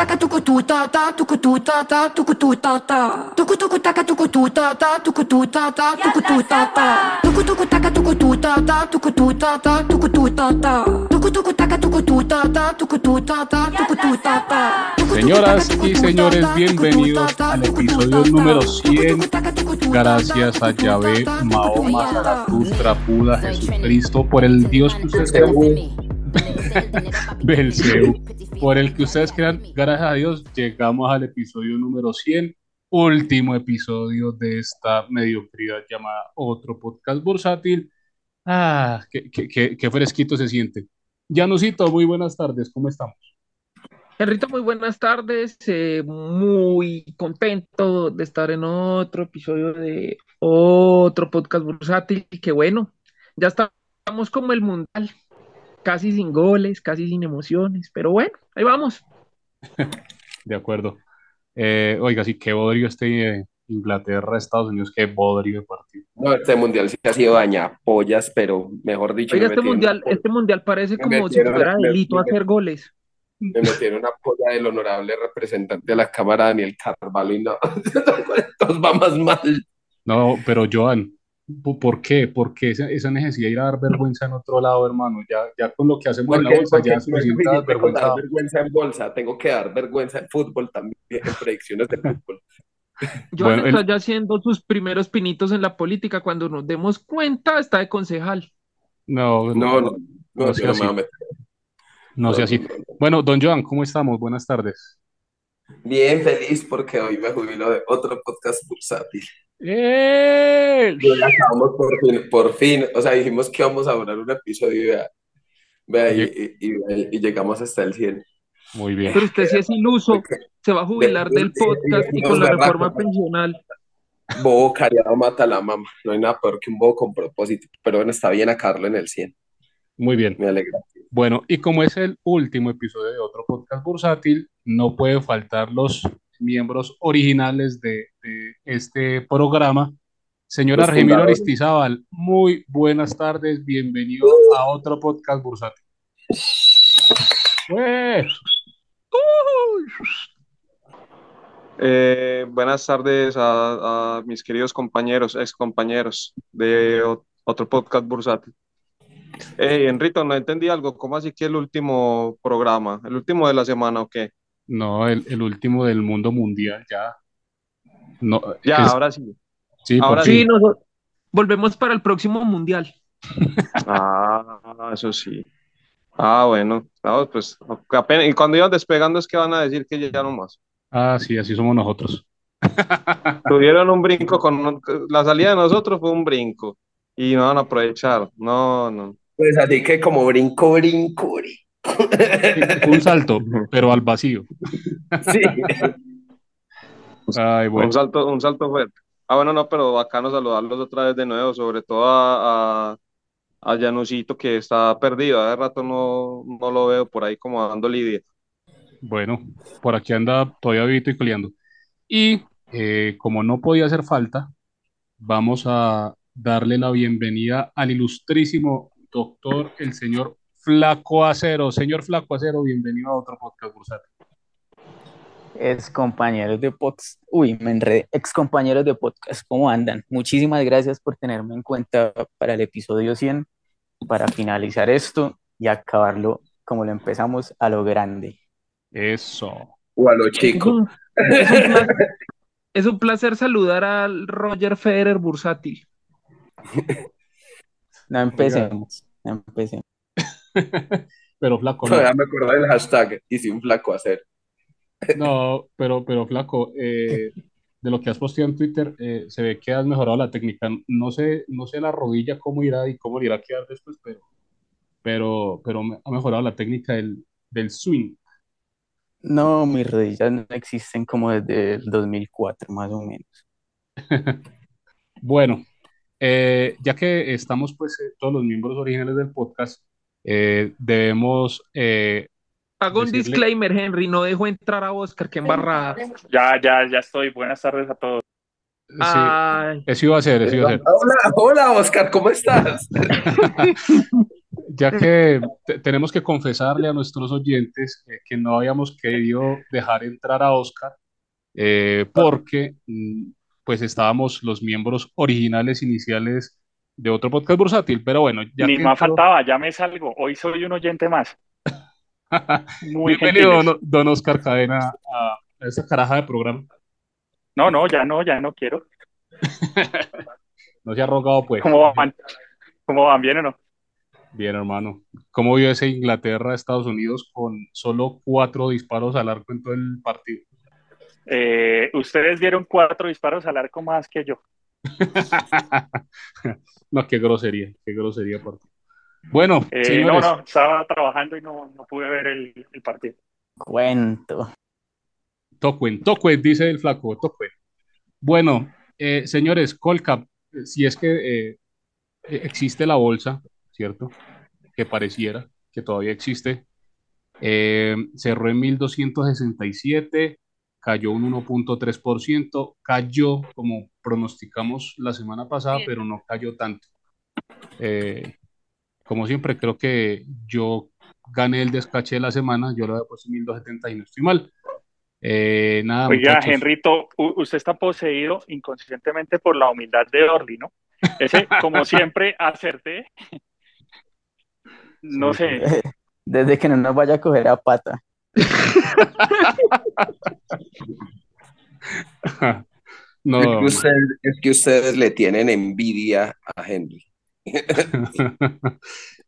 taka tuku tu ta ta tuku tu ta ta tuku tu ta ta tuku tuku taka tuku tu ta ta tuku tu ta ta tuku tu ta ta tuku tuku taka tuku tu ta ta tuku tu ta ta tuku tu ta ta tuku tuku taka tuku tu ta ta tuku tu ta ta tuku tu ta ta Señoras y señores, bienvenidos al episodio número 100. Gracias a Yahvé, Mahoma, Zaratustra, Buda, Jesucristo, por el Dios que ustedes crean. Belceu, por el que ustedes crean. Gracias a Dios, llegamos al episodio número 100, último episodio de esta mediocridad llamada Otro Podcast Bursátil. Ah, qué, qué, qué, qué fresquito se siente. Janusito, muy buenas tardes, ¿cómo estamos? Enrito, muy buenas tardes. eh, muy contento de estar en otro episodio de otro podcast bursátil. Y que bueno, ya estamos como el mundial, casi sin goles, casi sin emociones, pero bueno, ahí vamos. De acuerdo. Eh, oiga, sí, qué bodrio este eh, Inglaterra, Estados Unidos, qué bodrio de partido. No, este mundial sí ha sido dañapollas, pero mejor dicho, Oiga, me este mundial, una, este mundial parece me como si fuera delito me- hacer goles. me metieron una polla del honorable representante de la Cámara, Daniel Carvalho, y no, nos va más mal. No, pero Joan, ¿po- ¿por qué? ¿Por qué esa, esa necesidad de ir a dar vergüenza en otro lado, hermano? Ya, ya con lo que hacemos en la Porque, bolsa, porque ya es suficiente dar con dar vergüenza. vergüenza en bolsa, tengo que dar vergüenza en fútbol también, en predicciones de fútbol. Joan Bueno, está el- ya haciendo sus primeros pinitos en la política. Cuando nos demos cuenta, está de concejal. No, No, no, no, no, no yo sea me así, meter. no sea así. Bueno, don Joan, ¿cómo estamos? Buenas tardes. Bien feliz porque hoy me jubilo de otro podcast bursátil. ¡Eh! Y hoy acabamos por fin, por fin, o sea, dijimos que íbamos a durar un episodio y vea, vea, y, y- y- y llegamos hasta el 100. Muy bien. Pero usted sí es iluso, se va a jubilar De- del de- podcast y de- con la de- reforma pensional. Bobo cariado mata a la mamá. No hay nada peor que un bobo con propósito. Pero bueno, está bien a Carlo en el 100. Muy bien. Me alegra. Bueno, y como es el último episodio de otro podcast bursátil, no puede faltar los miembros originales de, de este programa. Señor Los Argemiro. Aristizábal, muy buenas tardes, bienvenido a otro podcast bursátil. ¡Ué! Eh, buenas tardes a, a mis queridos compañeros, ex compañeros de otro podcast bursátil. Hey, Enrito, no entendí algo. ¿Cómo así que el último programa? ¿El último de la semana o qué? No, el, el último del mundo mundial, ya. No, Ya, es- ahora sí. sí, ahora. Sí, nos volvemos para el próximo mundial. Ah, eso sí. Ah, bueno. No, pues apenas, y cuando iban despegando es que van a decir que ya no más. Ah, sí, así somos nosotros. Tuvieron un brinco con la salida de nosotros fue un brinco y no van a aprovechar. No, no. Pues así que como brinco, brinco, brinco. Un salto, pero al vacío. Sí. Ay, bueno. Un salto, un salto fuerte. Ah, bueno, no, pero bacano saludarlos otra vez de nuevo, sobre todo a, a, a Janusito que está perdido. Hace rato no, no lo veo por ahí como dando lidia. Bueno, por aquí anda todavía vivito y coleando. Y eh, como no podía hacer falta, vamos a darle la bienvenida al ilustrísimo doctor, el señor Flaco Acero. Señor Flaco Acero, bienvenido a otro podcast bursátil. Ex compañeros de podcast, uy, me enredé, ex compañeros de podcast, ¿cómo andan? Muchísimas gracias por tenerme en cuenta para el episodio 100, para finalizar esto y acabarlo como lo empezamos a lo grande. Eso. O a lo chico. es un placer, es un placer saludar al Roger Federer bursátil. No empecemos, no empecemos. Pero Flaco, no. Todavía me acuerdo del hashtag. Hice un flaco hacer. No, pero, pero Flaco, eh, de lo que has posteado en Twitter, eh, se ve que has mejorado la técnica. No sé, no sé la rodilla cómo irá y cómo le irá a quedar después, pero, pero, pero me- ha mejorado la técnica del, del swing. No, mis rodillas no existen como desde el 2004, más o menos. Bueno, eh, ya que estamos pues todos los miembros originales del podcast, eh, debemos eh, Hago un disclaimer, Henry, no dejo entrar a Oscar, que embarrada. Ya, ya, ya estoy. Buenas tardes a todos. sí, Ay, eso iba a ser, eso iba a ser. Hola, hola, Oscar, ¿cómo estás? ya que te- tenemos que confesarle a nuestros oyentes eh, que no habíamos querido dejar entrar a Oscar eh, porque mm, pues estábamos los miembros originales iniciales de otro podcast bursátil, pero bueno, ya Ni más entró- faltaba, ya me salgo. Hoy soy un oyente más. Muy Bienvenido, don, don Oscar Cadena, a, a esta caraja de programa. No, no, ya no, ya no quiero. No se ha rogado, pues. ¿Cómo van? ¿Cómo van? ¿Bien o no? Bien, hermano. ¿Cómo vio ese Inglaterra-Estados Unidos con solo cuatro disparos al arco en todo el partido? Eh, ustedes dieron cuatro disparos al arco más que yo. No, qué grosería, qué grosería. por ti. Bueno, Eh, no, señores, no, estaba trabajando y no, no pude ver el, el partido. Cuento. Tocuen, Tocuen, dice el flaco, Tocuen. Bueno, eh, señores, Colcap, si es que eh, eh, existe la bolsa, ¿cierto? Que pareciera que todavía existe. Eh, cerró en 1267, cayó un 1.3%, cayó como pronosticamos la semana pasada, pero no cayó tanto. Eh, como siempre, creo que yo gané el descache de la semana, yo lo había puesto en 1270 y no estoy mal. Eh, nada, Oiga, muchachos. Henrito, usted está poseído inconscientemente por la humildad de Orly, ¿no? Ese, como siempre, acerté. No Sí, sé, Desde que no nos vaya a coger a pata. No, es, que ustedes, es que ustedes le tienen envidia a Henry.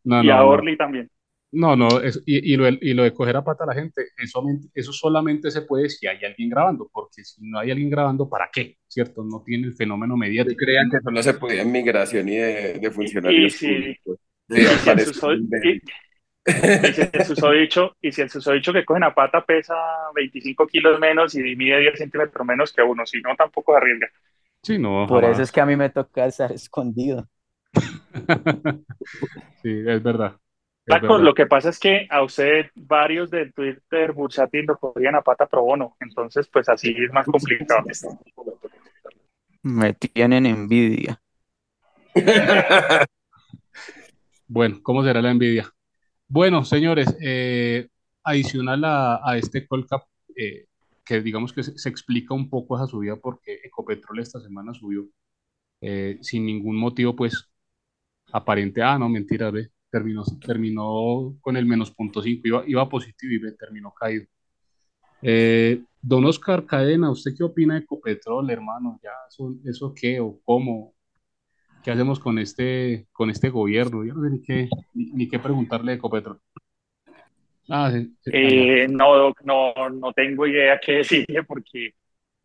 no, y a no. Orly también. No, no, es- y, y lo, de- y lo de coger a pata a la gente, eso, eso solamente se puede si hay alguien grabando, porque si no hay alguien grabando, ¿para qué? ¿Cierto? No tiene el fenómeno mediático. creía que solo se podía en migración y de, de funcionarios Y públicos. Y si y- si el susodicho, y si el susodicho que cogen a pata pesa 25 kilos menos y mide 10 centímetros menos que uno, si no, tampoco arriesga. Sí, no, Por jamás. eso es que a mí me toca estar escondido. Sí, es verdad. es Flaco, verdad. lo que pasa es que a usted varios del Twitter bursátil lo cogían a pata pro bono, entonces pues así es más complicado. Me tienen envidia. Bueno, ¿cómo será la envidia? Bueno, señores, eh, adicional a, a este call cap, eh, que digamos que se, explica un poco esa subida porque Ecopetrol esta semana subió eh, sin ningún motivo, pues aparente, ah, no, mentira, ve, terminó, terminó con el menos punto cinco, iba, iba positivo y ve, terminó caído. Eh, don Oscar Cadena, ¿usted qué opina de Ecopetrol, hermano? ¿Ya eso, eso qué o cómo? ¿Qué hacemos con este, con este gobierno? Yo no sé ni qué, ni, ni qué preguntarle de Ecopetrol. Ah, sí, sí, Eh, no, no, no tengo idea qué decirle porque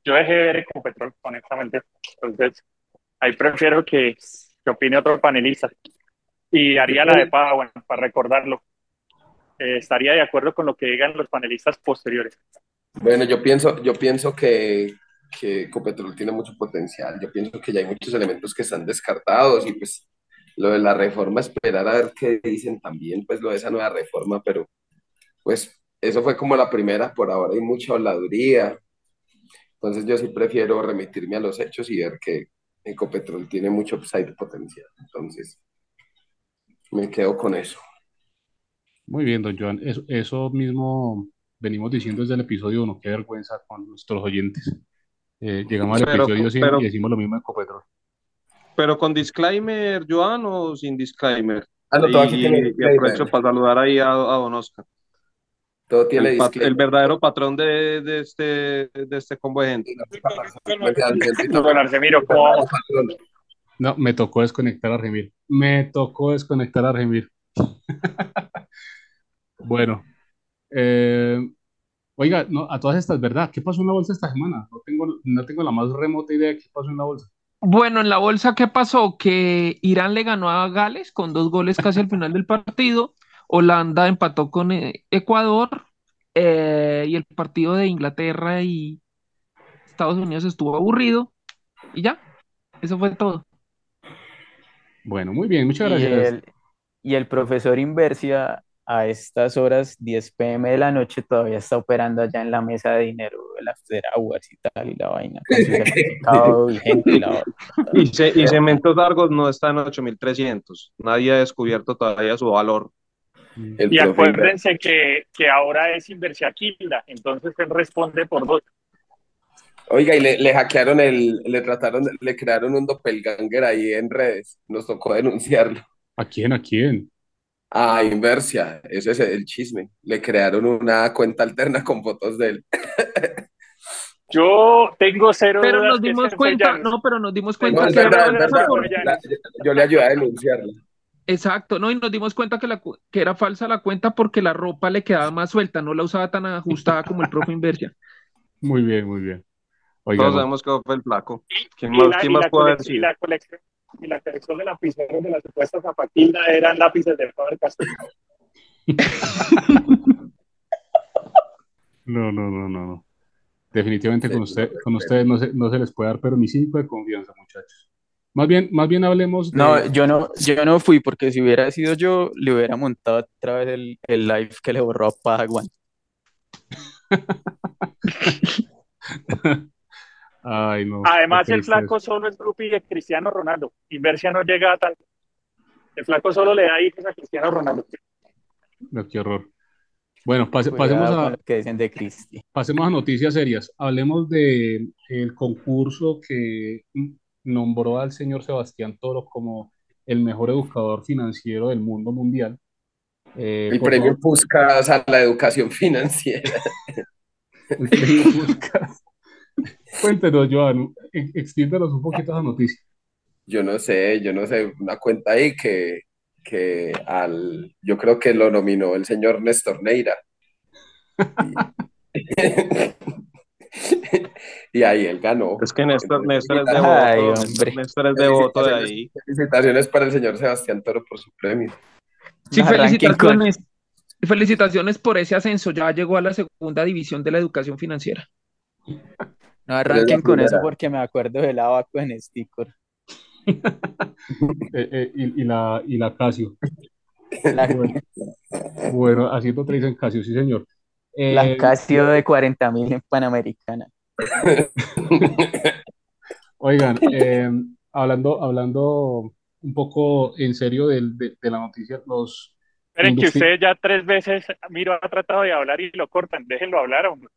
yo dejé de ver Ecopetrol, honestamente. Entonces, ahí prefiero que, que opine otro panelista. Y haría la de paga, bueno, para recordarlo. Eh, estaría de acuerdo con lo que digan los panelistas posteriores. Bueno, yo pienso, yo pienso que, que Ecopetrol tiene mucho potencial. Yo pienso que ya hay muchos elementos que están descartados y pues lo de la reforma, esperar a ver qué dicen también, pues lo de esa nueva reforma, pero pues eso fue como la primera, por ahora hay mucha habladuría. Entonces yo sí prefiero remitirme a los hechos y ver que Ecopetrol tiene mucho upside potencial. Entonces me quedo con eso. Muy bien, don Joan. Eso, eso mismo venimos diciendo desde el episodio 1. Qué vergüenza con nuestros oyentes. Eh, llegamos al Pero- episodio 100 pero- y decimos lo mismo de Ecopetrol. Pero con disclaimer, Joan, o sin disclaimer. Ah, no, todo aquí Y, tiene y disclaimer. aprovecho para saludar ahí a, a don Oscar, Todo tiene el, el verdadero patrón de, de este, de este combo de gente. Don Arsemiro, ¿cómo? No, me tocó desconectar a Remir. Me tocó desconectar a Remir. Bueno, eh, oiga, no, a todas estas, ¿verdad? ¿Qué pasó en la bolsa esta semana? No tengo, no tengo la más remota idea de qué pasó en la bolsa. Bueno, en la bolsa, ¿qué pasó? Que Irán le ganó a Gales con dos goles casi al final del partido. Holanda empató con eh, Ecuador. eh, y el partido de Inglaterra y Estados Unidos estuvo aburrido. Y ya, eso fue todo. Bueno, muy bien, muchas Y gracias. el, y el profesor Inversia a estas horas, 10 pm de la noche, todavía está operando allá en la mesa de dinero, el after hours y tal, y la vaina, con su certificado vigente y la vaina. Y, ce- y Cementos Largos no está en 8300. Nadie ha descubierto todavía su valor. El Y acuérdense que, que ahora es Inversiaquilda, entonces él responde por dos. Oiga, y le, le hackearon el, le trataron, le crearon un doppelganger ahí en redes. Nos tocó denunciarlo. ¿A quién? ¿A quién? Ah, Inversia, ese es el chisme. Le crearon una cuenta alterna con fotos de él. Yo tengo cero Pero dudas nos que dimos cuenta, no, pero nos dimos No, cuenta verdad, verdad. por- La- yo le ayudé a denunciarlo. Exacto, no, y nos dimos cuenta que, la, que era falsa la cuenta porque la ropa le quedaba más suelta, no la usaba tan ajustada como el profe Inversia. Muy bien, muy bien. Oiga, Todos sabemos que fue el flaco. ¿Quién Y más, la, quién y más puede la colección y la colección de lapiceros de la supuesta zapatilda eran lápices de Faber Castell. no, no, no, no, no. Definitivamente con, usted, ustedes no se, no se les puede dar pero ni cinco de confianza, muchachos. Más bien, más bien hablemos de... No, yo no, yo no fui porque si hubiera sido yo, le hubiera montado otra vez el, el live que le borró a Padawan. Ay, no. Además, el flaco solo es grupi de Cristiano Ronaldo. Inversia no llega a tal. El flaco solo le da hijos a Cristiano Ronaldo. No, qué horror. Bueno, pase- pasemos a, que dicen de Cristi. pasemos a noticias serias. Hablemos de el concurso que nombró al señor Sebastián Toro como el mejor educador financiero del mundo mundial. Eh, El premio Puskas a la educación financiera. el premio Puskás. Cuéntenos, Joan, extiéndanos un poquito esa noticia. Yo no sé, yo no sé, una cuenta ahí que, que al, yo creo que lo nominó el señor Néstor Neira. Y, y ahí él ganó. Es que Néstor, Néstor es de Ay, hombre. Néstor es de voto de ahí. Felicitaciones para el señor Sebastián Toro por su premio. Sí, felicitaciones. Felicitaciones por ese ascenso. Ya llegó a la segunda división de la educación financiera. No arranquen con eso porque me acuerdo del abaco en Sticker. Eh, eh, y, y la, y la Casio. La, Bueno, bueno, haciendo tres en Casio, sí, señor. Eh, la Casio de 40 mil en Panamericana. Oigan, eh, hablando, hablando un poco en serio del- de, de la noticia, los Esperen que usted ya tres veces, Miro, ha tratado de hablar y lo cortan. Déjenlo hablar, hombre.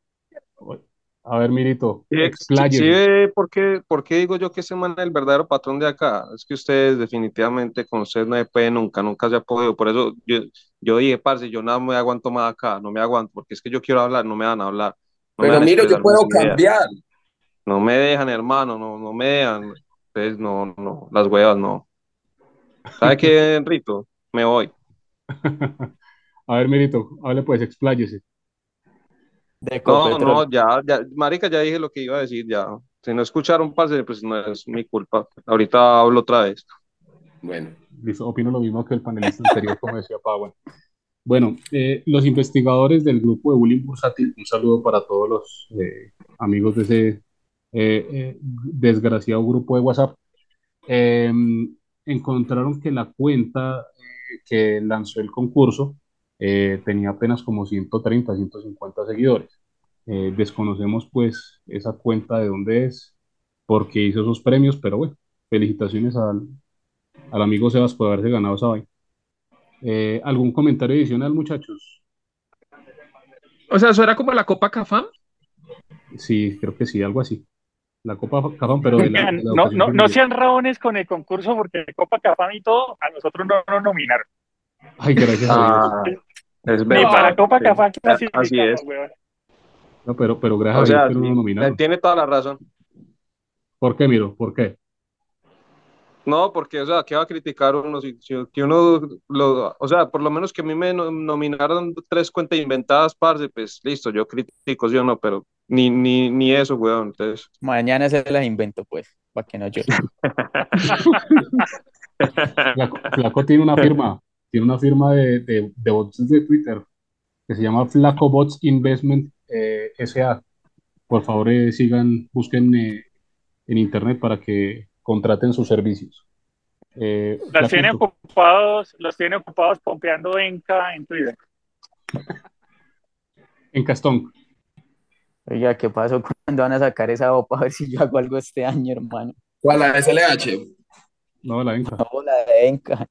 A ver, Mirito, Sí, expláyese. sí, ve ¿por qué, por qué digo yo que ese man es el verdadero patrón de acá? Es que ustedes definitivamente con ustedes no se puede nunca, nunca se ha podido. Por eso yo, yo dije, parce, yo nada me aguanto más acá, no me aguanto, porque es que yo quiero hablar, no me van a hablar. No Pero miro, yo puedo ideas. cambiar. No me dejan, hermano, no, no me dejan. Ustedes no, no, las huevas no. ¿Sabe qué, Rito? Me voy. A ver, Mirito, hable pues, expláyese. De No, no, ya, ya, marica, ya dije lo que iba a decir, ya. Si no escucharon, parce, pues no es mi culpa. Ahorita hablo otra vez. Bueno, Listo, opino lo mismo que el panelista anterior, como decía Pagua. Bueno, eh, los investigadores del grupo de Bullying Bursátil, un saludo para todos los eh, amigos de ese eh, eh, desgraciado grupo de WhatsApp, eh, encontraron que la cuenta eh, que lanzó el concurso eh, tenía apenas como 130, 150 seguidores. Eh, desconocemos pues esa cuenta de dónde es, porque hizo esos premios, pero bueno, felicitaciones al, al amigo Sebas por haberse ganado esa vaina. Eh, ¿algún comentario adicional, muchachos? O sea, eso era como la Copa Cafam. Sí, creo que sí, algo así. La Copa Cafam, pero de la, de la No, no, no sean rabones con el concurso porque Copa Cafam y todo, a nosotros no nos nominaron. Ay, gracias a Dios. Ah, es Ni verdad. para Copa Sí. Cafam Así es. weón. No, pero, pero gracias O a Dios no sí, nominaron. tiene toda la razón. ¿Por qué, Miro? ¿Por qué? No, porque, o sea, ¿qué va a criticar uno? Si, si- que uno, lo, o sea, por lo menos que a mí me no- nominaron tres cuentas inventadas, parce, pues listo, yo critico, sí o no, pero ni, ni, ni eso, weón. Entonces, Mañana se las invento, pues, para que no llore. Flaco, Flaco tiene una firma, tiene una firma de, de, de bots de Twitter que se llama Flaco Bots Investment eh, SA. Por favor, eh, sigan, busquen eh, en internet para que contraten sus servicios. Eh, Los tiene ocupados, los tiene ocupados pompeando Enca en Twitter. en Castón. Oiga, ¿qué pasó cuando van a sacar esa OPA? A ver si yo hago algo este año, hermano. ¿Cuál la SLH? No, la Inca. No, la de Enca.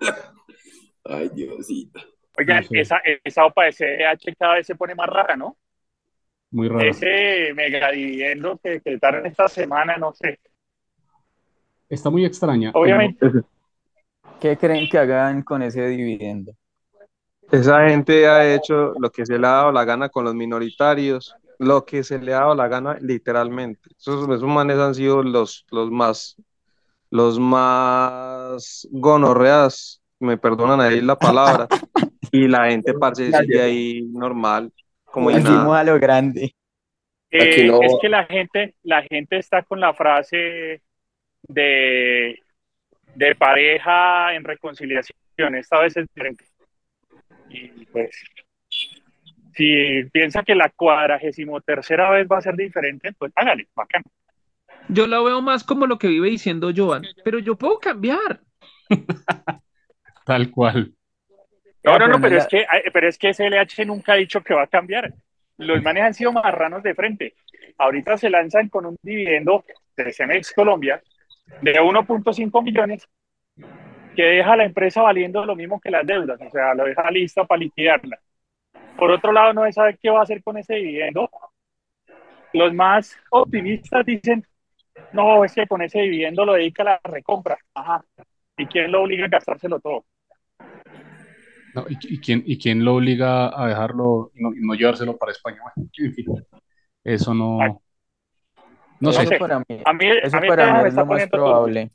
Ay, Diosito. Oigan, No sé. esa, esa OPA de CDH cada vez se pone más rara, ¿no? Muy raro. Ese mega dividendo que decretaron esta semana, no sé. Está muy extraña. Obviamente, ¿Qué creen que hagan con ese dividendo? Esa gente ha hecho lo que se le ha dado la gana con los minoritarios, lo que se le ha dado la gana literalmente. Esos, esos manes han sido los, los más, los más gonorreas, me perdonan ahí la palabra, y la gente parce sigue ahí normal, como nada. a lo grande. eh, no- es que la gente, la gente está con la frase de, de pareja en reconciliación. Esta vez es diferente. Y pues, si piensa que la cuadragésimo tercera vez va a ser diferente, pues hágale, bacán. Yo la veo más como lo que vive diciendo Joan, pero yo puedo cambiar. Tal cual. No, Ya, no, no, pero es que, ay, pero es que SLH nunca ha dicho que va a cambiar. Los manes han sido marranos de frente. Ahorita se lanzan con un dividendo de Cemex Colombia de 1.5 millones que deja a la empresa valiendo lo mismo que las deudas, o sea, lo deja lista para liquidarla. Por otro lado, no se sabe qué va a hacer con ese dividendo. Los más optimistas dicen, no, es que con ese dividendo lo dedica a la recompra. Ajá. ¿Y quién lo obliga a gastárselo todo? No, ¿y, y quién, ¿Y quién lo obliga a dejarlo y no, y no llevárselo para España? Bueno, en fin, eso no. No No sé. Eso sé. para mí, A mí, eso a mí para este mí me es lo más probable.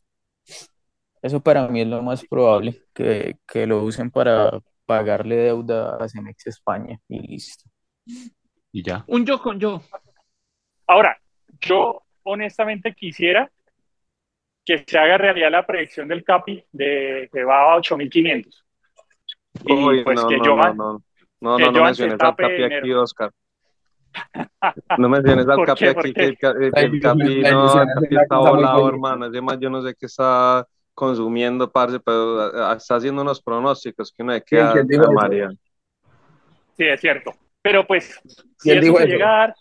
Eso para mí es lo más probable, que, que lo usen para pagarle deuda a Cemex España y listo. Y ya. Un yo con yo. Ahora, yo honestamente quisiera que se haga realidad la predicción del CAPI de que va a 8.500. Y Uy, pues no, que no, Johan, no, no, no, que no, no menciones al Capi aquí, enero. Oscar. No menciones al ¿Por Capi aquí, que el, Capi, no, el Capi está volado, hermano. Además, yo no sé qué está consumiendo, parce, pero ah, está haciendo unos pronósticos que uno de queda ¿quién dijo Ave eso? María. Sí, es cierto. Pero pues, si ¿Quién eso dijo se eso? llega a dar,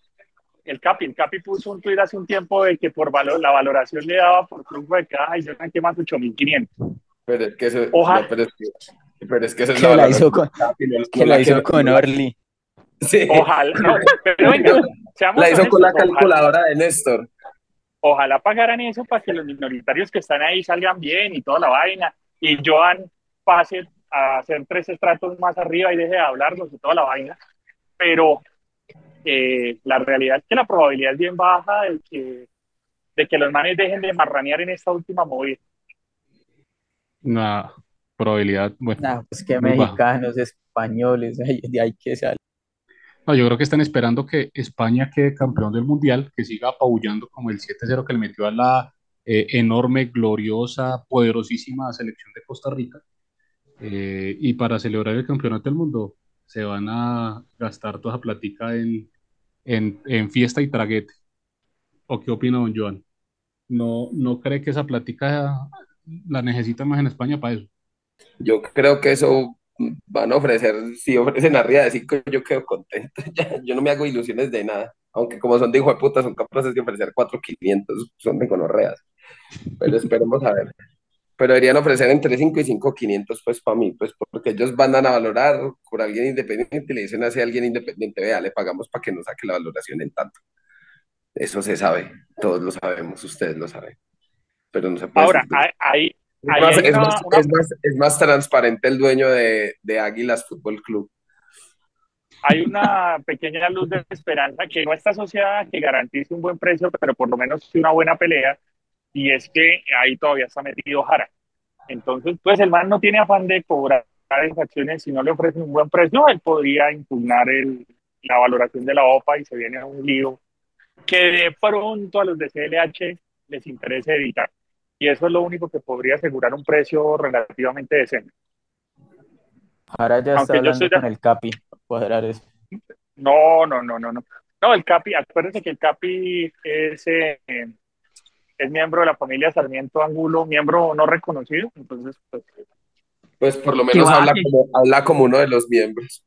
el Capi, el Capi puso un tuit hace un tiempo de que por valor, la valoración le daba por flujo de caja y yo que más 8.500. Pero es que eso, Ojalá. no, pero es que, pero es que esa es la la hizo con, Capi, no- que la que hizo con no la- Orly. Sí, Ojalá, no, pero venga, seamos la hizo con la calculadora de Néstor. ojalá pagaran eso para que los minoritarios que están ahí salgan bien y toda la vaina. Y Joan pase a hacer tres estratos más arriba y deje de hablarlos y toda la vaina. Pero eh, la realidad es que la probabilidad es bien baja de que, de que los manes dejen de marranear en esta última movida. Una probabilidad, bueno. Nah, pues que Muy baja. mexicanos, españoles, ay, de ahí que sale. No, yo creo que están esperando que España quede campeón del Mundial, que siga apabullando como el 7-0 que le metió a la eh, enorme, gloriosa, poderosísima selección de Costa Rica. Eh, y para celebrar el campeonato del mundo se van a gastar toda esa platica en, en, en fiesta y traguete. ¿O qué opina don Joan? ¿No, no cree que esa platica la necesitan más en España para eso? Yo creo que eso van a ofrecer, si ofrecen arriba de 5, yo quedo contento. Yo no me hago ilusiones de nada. Aunque como son de hijo de puta, son capaces de ofrecer 4.500, son de gonorreas. Pero esperemos a ver. Pero deberían ofrecer entre 5 y 5.500, pues para mí, pues porque ellos van a valorar por alguien independiente y le dicen así a alguien independiente, vea, le pagamos para que nos saque la valoración en tanto. Eso se sabe, todos lo sabemos, ustedes lo saben. Pero no se puede Ahora, hay, es más, es una- más- es más- es más transparente el dueño de, de Águilas Fútbol Club. hay una pequeña luz de esperanza que no está asociada a que garantice un buen precio, pero por lo menos una buena pelea, y es que ahí todavía está metido Jara. Entonces, pues el man no tiene afán de cobrar esas acciones, si no le ofrecen un buen precio, él podría impugnar el, la valoración de la OPA y se viene a un lío que de pronto a los de CLH les interese evitar. Y eso es lo único que podría asegurar un precio relativamente decente. Ahora ya está Aunque hablando con el Capi para cuadrar eso. No, no, no, no, no. No, el CAPI, acuérdense que el CAPI es, eh, es miembro de la familia Sarmiento Angulo, miembro no reconocido, entonces pues Pues por lo menos habla como, habla como uno de los miembros.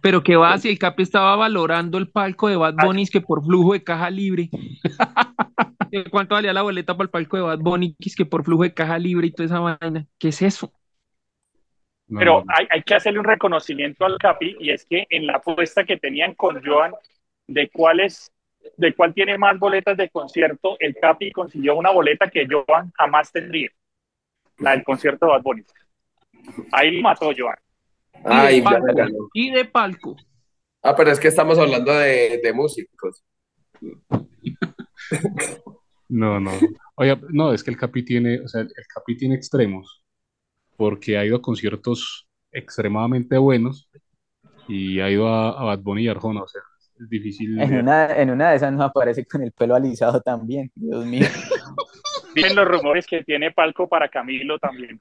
Pero que va, si el Capi estaba valorando el palco de Bad Bunny es que por flujo de caja libre. ¿De ¿Cuánto valía la boleta para el palco de Bad Bunny? Que es que por flujo de caja libre y toda esa vaina. ¿Qué es eso? No, Pero hay, hay que hacerle un reconocimiento al Capi y es que en la apuesta que tenían con Joan de cuál es, de cuál tiene más boletas de concierto, el Capi consiguió una boleta que Joan jamás tendría, la del concierto de Bad Bunny. Ahí lo mató Joan. Ay, y, de palco, ganó. y de palco. Ah, pero es que estamos hablando de, de músicos. No, no. Oye, no, es que el Capi tiene, o sea, el Capi tiene extremos, porque ha ido a conciertos extremadamente buenos y ha ido a, a Bad Bunny y Arjona, o sea, es difícil. En una, en una de esas nos aparece con el pelo alisado también. Dios mío. Dicen los rumores que tiene palco para Camilo también.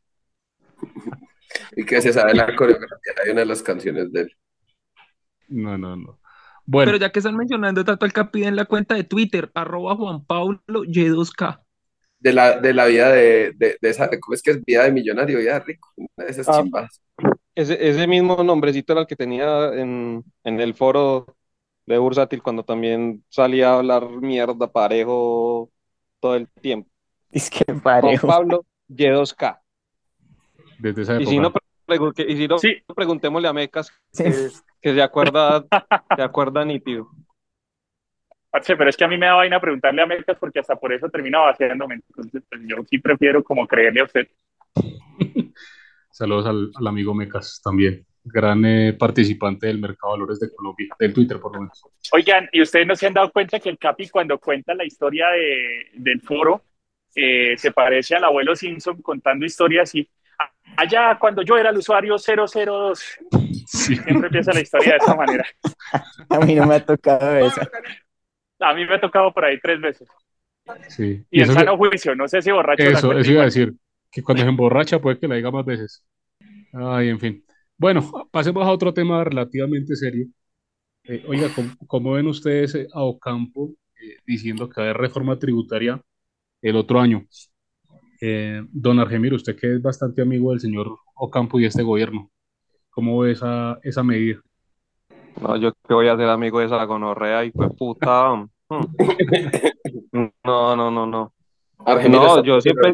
Y que se sabe la coreografía de una de las canciones de él. No, no, no. Bueno, Pero ya que están mencionando tanto al Capi en la cuenta de Twitter, arroba Juan Pablo Y2K. De la, de la vida de, de, de esa, ¿cómo es que es? Vida de millonario, vida de rico. Una de esas Ah. chimbas. Ese, ese mismo nombrecito era el que tenía en, en el foro de Bursátil cuando también salía a hablar mierda parejo todo el tiempo. Es que Juan parejo. Pablo Y2K. desde esa Y si no, que- y si no, Sí. preguntémosle a Mecas Sí. que, que se acuerda, se acuerda nítido. Parce, Pero es que a mí me da vaina preguntarle a Mecas porque hasta por eso termina vaciándome. Entonces, pues, yo sí prefiero como creerle a usted. Saludos al, al amigo Mecas también, gran eh, participante del mercado de valores de Colombia, del Twitter por lo menos. Oigan, ¿y ustedes no se han dado cuenta que el Capi cuando cuenta la historia de, del foro eh, se parece al abuelo Simpson contando historias y "Ah, allá cuando yo era el usuario 002, Sí. siempre empieza la historia de esa manera. A mí no me ha tocado eso. A mí me ha tocado por ahí tres veces. Sí. Y en eso, sano juicio, no sé si borracho. la eso, eso iba a decir, que cuando se emborracha puede que la diga más veces. Ay, en fin. Bueno, pasemos a otro tema relativamente serio. Eh, oiga, ¿cómo, cómo ven ustedes eh, a Ocampo eh, diciendo que va a haber reforma tributaria el otro año? Eh, don Argemiro, usted que es bastante amigo del señor Ocampo y este gobierno, ¿cómo ve esa, esa medida? No, yo que voy a ser amigo de esa gonorrea y fue puta. No, no, no, no. Argemiro No, yo siempre,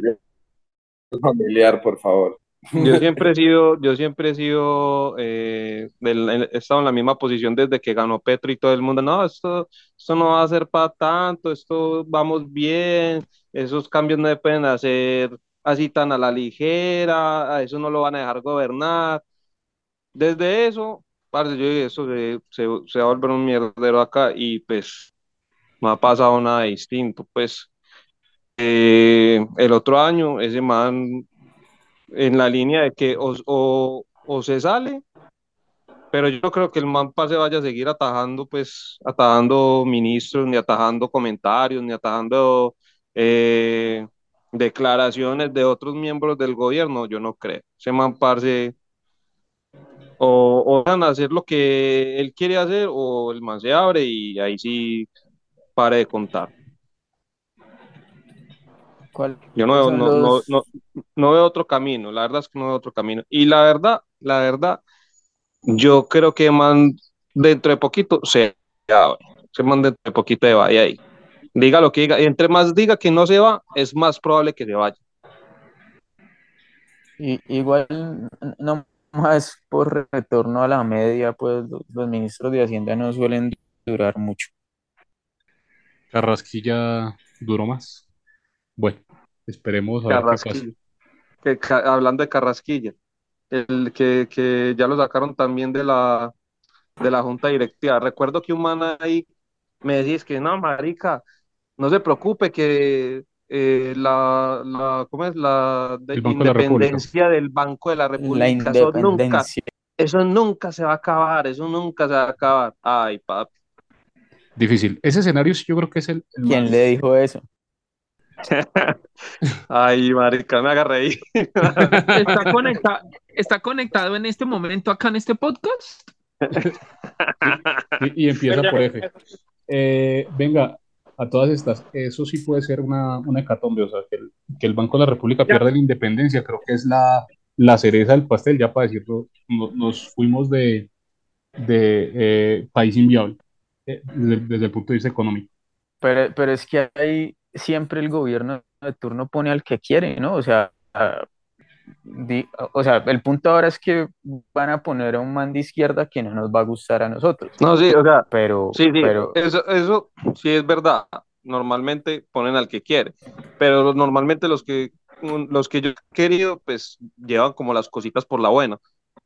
familiar, por favor. Yo siempre he sido, yo siempre he sido, eh, del- he estado en la misma posición desde que ganó Petro y todo el mundo, no, esto, esto no va a ser para tanto, esto vamos bien, esos cambios no se pueden hacer así tan a la ligera, a eso no lo van a dejar gobernar. Desde eso, parce, yo dije, eso se, se, se va a volver un mierdero acá y pues no ha pasado nada distinto, pues. Eh, el otro año, ese man en la línea de que o, o, o se sale, pero yo no creo que el man se vaya a seguir atajando, pues, atajando ministros, ni atajando comentarios, ni atajando eh, declaraciones de otros miembros del gobierno, yo no creo. Ese man parce o, o van a hacer lo que él quiere hacer, o el man se abre y ahí sí pare de contar. ¿Cuál Yo no veo, no, no, los- no, no veo otro camino, la verdad es que no veo otro camino. Y la verdad, la verdad, yo creo que man dentro de poquito se abre. Se man dentro de poquito se vaya ahí. Diga lo que diga, y entre más diga que no se va, es más probable que se vaya. I- igual, no más por retorno a la media, pues los, los ministros de Hacienda no suelen durar mucho. Carrasquilla duró más. Bueno, esperemos a ver qué pasa. Carrasquilla. Que, hablando de Carrasquilla, el que, que ya lo sacaron también de la, de la junta directiva. Recuerdo que un man ahí me decía, es que no, marica, no se preocupe que eh, la, la, ¿cómo es? La de- El Banco de la República. independencia del Banco de la La República, eso nunca, independencia. eso nunca se va a acabar, eso nunca se va a acabar. Ay, papi. Difícil. Ese escenario sí yo creo que es el, el ¿Quién más- le dijo eso? Ay, marica, me haga reír. ¿Está, conecta- ¿Está conectado en este momento acá en este podcast? y, y empieza por F. Eh, venga, a todas estas, eso sí puede ser una, una hecatombe, o sea, que el, que el Banco de la República pierda la independencia, creo que es la, la cereza del pastel, ya para decirlo, no- nos fuimos de, de eh, país inviable eh, desde, desde el punto de vista económico. Pero, pero es que ahí siempre el gobierno de turno pone al que quiere, ¿no? O sea, di- o sea, el punto ahora es que van a poner a un man de izquierda que no nos va a gustar a nosotros. No, sí, o sea, Pero, sí, sí, pero, eso, eso sí es verdad. Normalmente ponen al que quiere, pero normalmente los que, los que yo he querido, pues llevan como las cositas por la buena.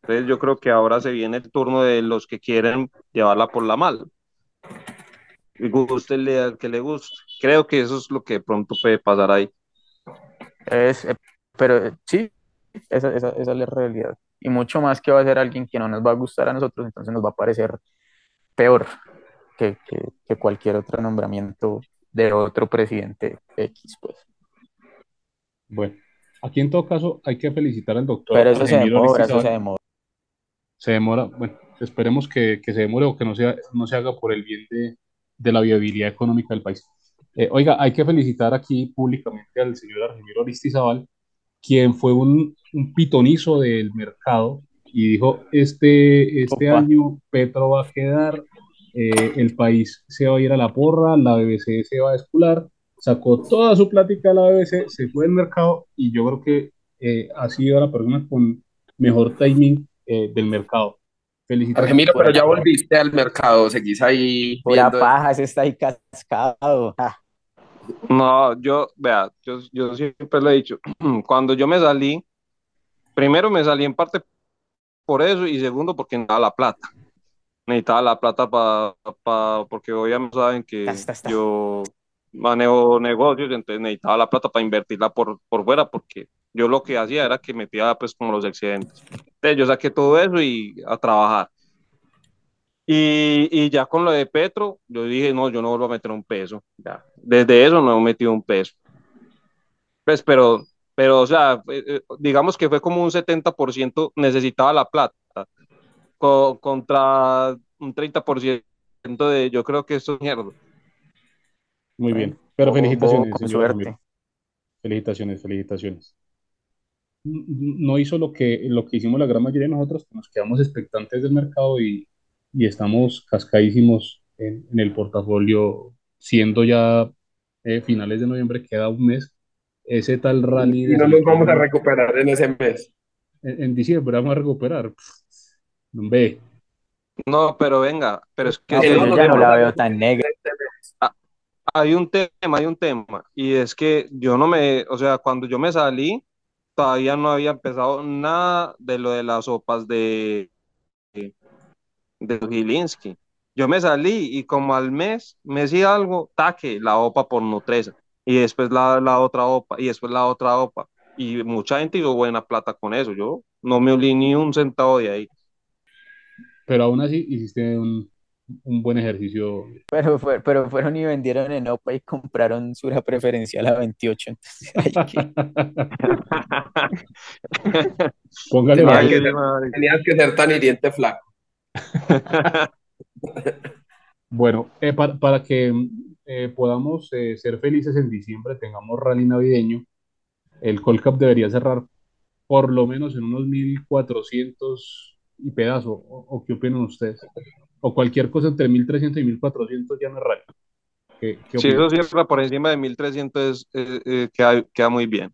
Entonces yo creo que ahora se viene el turno de los que quieren llevarla por la mala. Y Gústele al que le guste. Creo que eso es lo que de pronto puede pasar ahí. es, eh, pero eh, sí, esa, esa, esa es la realidad. Y mucho más que va a ser alguien que no nos va a gustar a nosotros, entonces nos va a parecer peor que, que, que cualquier otro nombramiento de otro presidente X, pues. Bueno, aquí en todo caso hay que felicitar al doctor Pero eso se demora, eso se demora. Se demora, bueno, esperemos que, que se demore o que no, sea, no se haga por el bien de, de la viabilidad económica del país. Eh, oiga, hay que felicitar aquí públicamente al señor Argemiro Aristizábal, quien fue un, un pitonizo del mercado y dijo, este, este Opa. año Petro va a quedar, eh, el país se va a ir a la porra, la BBC se va a descular, sacó toda su plática de la BBC, se fue del mercado y yo creo que eh, ha sido la persona con mejor timing eh, del mercado. Felicitaciones. Argemiro, pero ya volviste al mercado, seguís ahí Pura paja, ese está ahí cascado. No, yo, vea, yo, yo siempre lo he dicho, cuando yo me salí, primero me salí en parte por eso y segundo porque necesitaba la plata. Necesitaba la plata para, porque obviamente saben que yo manejo negocios, entonces necesitaba la plata para invertirla por, por fuera porque yo lo que hacía era que metía pues como los excedentes. Entonces yo saqué todo eso y a trabajar. Y, y ya con lo de Petro, yo dije, no, yo no vuelvo a meter un peso. Ya. Desde eso no he metido un peso. Pues, pero, pero, o sea, eh, eh, digamos que fue como un 70% necesitaba la plata co- contra un 30% de, yo creo que eso es mierda. Muy bien, pero felicitaciones, con señor suerte. Ramiro. Felicitaciones, felicitaciones. No hizo lo que, lo que hicimos la gran mayoría de nosotros, que nos quedamos expectantes del mercado y, y estamos cascadísimos en, en el portafolio, siendo ya eh, finales de noviembre, queda un mes. Ese tal rally Y no nos vamos a recuperar en ese mes. en, en diciembre vamos a recuperar. Pff, No, pero venga, pero es que no, yo no, ya no la veo tan negra. Hay un tema, hay un tema, y es que yo no me, o sea, cuando yo me salí, todavía no había empezado nada de lo de las sopas de, de Gilinski. Yo me salí y como al mes, me decía algo, taque, la OPA por Nutresa, y después la, la otra OPA, y después la otra OPA, y mucha gente hizo buena plata con eso, yo no me olí ni un centavo de ahí. pero aún así hiciste un, un buen ejercicio. Pero, fue- pero fueron y vendieron en OPA y compraron Sura preferencial a 28. Entonces, hay que- Póngale que ser-. Tenías que ser tan hiriente flaco. Bueno, eh, para, para que eh, podamos eh, ser felices en diciembre, tengamos rally navideño, el Colcap debería cerrar por lo menos en unos 1400 y pedazo. ¿O, o qué opinan ustedes? O cualquier cosa entre 1300 y 1400 ya no es rally. ¿Qué, qué Si eso cierra por encima de 1300, eh, eh, queda, queda muy bien.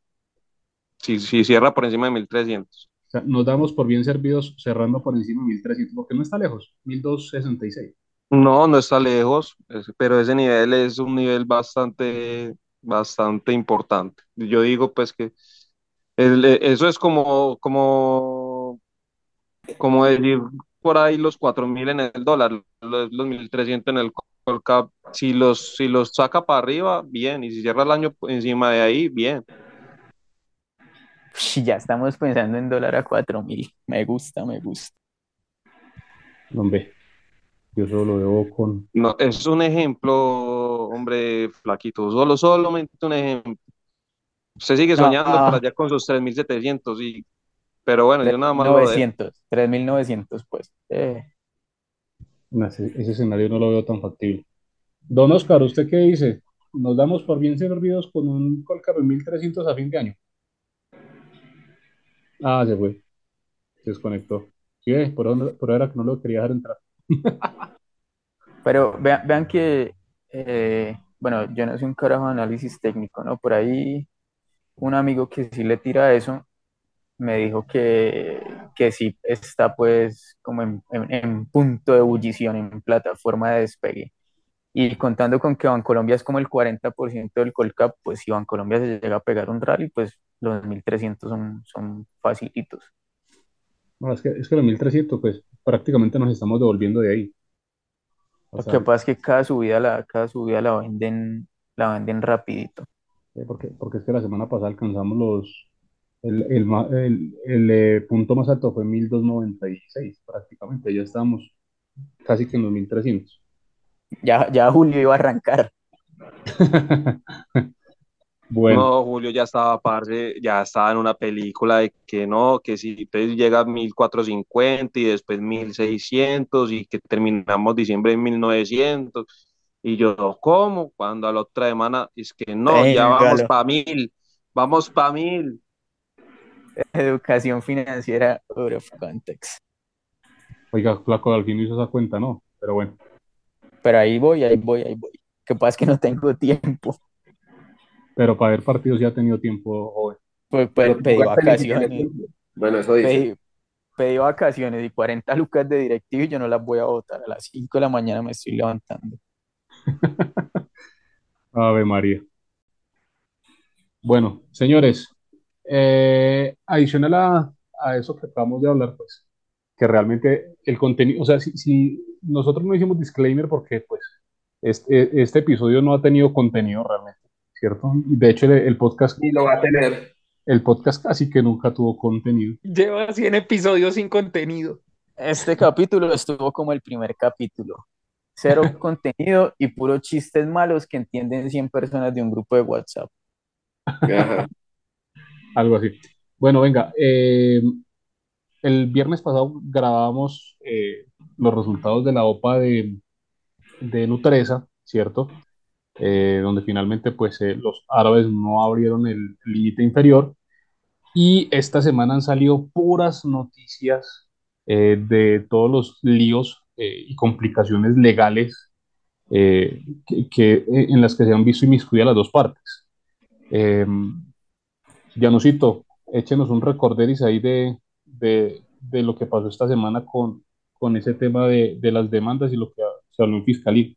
Si, si cierra por encima de 1300. O sea, nos damos por bien servidos cerrando por encima de 1300, porque no está lejos, 1266. No, no está lejos, pero ese nivel es un nivel bastante, bastante importante. Yo digo pues que el- eso es como, como, como decir por ahí los 4000 en el dólar, los, los 1300 en el Colcap. Si los, si los saca para arriba, bien, y si cierra el año encima de ahí, bien. Uy, ya estamos pensando en dólar a 4000. Me gusta, me gusta. Hombre, yo solo lo veo con... No, es un ejemplo, hombre, flaquito, solo, solamente un ejemplo. Usted sigue No, soñando ah. por allá con sus 3.700 y, pero bueno, yo nada más lo de 900, 3900, pues. Eh, no, ese, ese escenario no lo veo tan factible. Don Oscar, ¿usted qué dice? ¿Nos damos por bien servidos con un Colcap 1300 a fin de año? Ah, se fue. Se desconectó. Sí, eh, por, ahora- por ahora que no lo quería dejar entrar. Pero vean, vean que, eh, bueno, yo no soy un carajo de análisis técnico, ¿no? Por ahí un amigo que sí le tira eso me dijo que, que sí está pues como en, en- en punto de ebullición, en plataforma de despegue. Y contando con que Bancolombia es como el 40% del Colcap, pues si Bancolombia se llega a pegar un rally, pues los 1300 son, son facilitos. No, es que, es que los 1300, pues prácticamente nos estamos devolviendo de ahí. O Lo sea, que pasa es que cada subida la, cada subida la venden, la venden rapidito. porque, porque es que la semana pasada alcanzamos los. El, el, el- el, eh, punto más alto fue 1296, prácticamente. Ya estábamos casi que en los 1300. Ya, ya Julio iba a arrancar. Bueno, No, Julio ya estaba, parce, ya estaba en una película de que no, que si entonces llega a 1450 y después 1600 y que terminamos diciembre en 1900. Y yo, ¿cómo? Cuando a la otra semana es que no, ya vamos para mil, vamos para mil. Educación financiera out of context. oiga, Flaco, al fin hizo esa cuenta, ¿no? Pero bueno, Pero ahí voy, ahí voy, ahí voy. Que pasa es que no tengo tiempo. pero para ver partidos ya ha tenido tiempo, joven. Pues, Pero pues, pedí vacaciones. Bueno, eso dice. pedí, pedí vacaciones y 40 lucas de directivo y yo no las voy a votar. A las 5 de la mañana me estoy levantando. Ave María. Bueno, señores, eh, adicional a, a eso que acabamos de hablar, pues, que realmente el contenido, o sea, si, si nosotros no hicimos disclaimer porque, pues, este, este episodio no ha tenido contenido realmente, ¿cierto? De hecho, el, el podcast, Y lo va a tener. el podcast casi que nunca tuvo contenido. Lleva 100 episodios sin contenido. Este capítulo estuvo como el primer capítulo. Cero contenido y puros chistes malos que entienden 100 personas de un grupo de WhatsApp. Algo así. Bueno, venga, eh, el viernes pasado grabamos eh, los resultados de la OPA de, de Nutresa, ¿cierto? Eh, donde finalmente pues los árabes no abrieron el límite inferior y esta semana han salido puras noticias de todos los líos y complicaciones legales que, que- en las que se han visto inmiscuidas las dos partes. Janusito, échenos un recorderis ahí de, de, de lo que pasó esta semana con, con ese tema de, de las demandas y lo que se habló en fiscalía.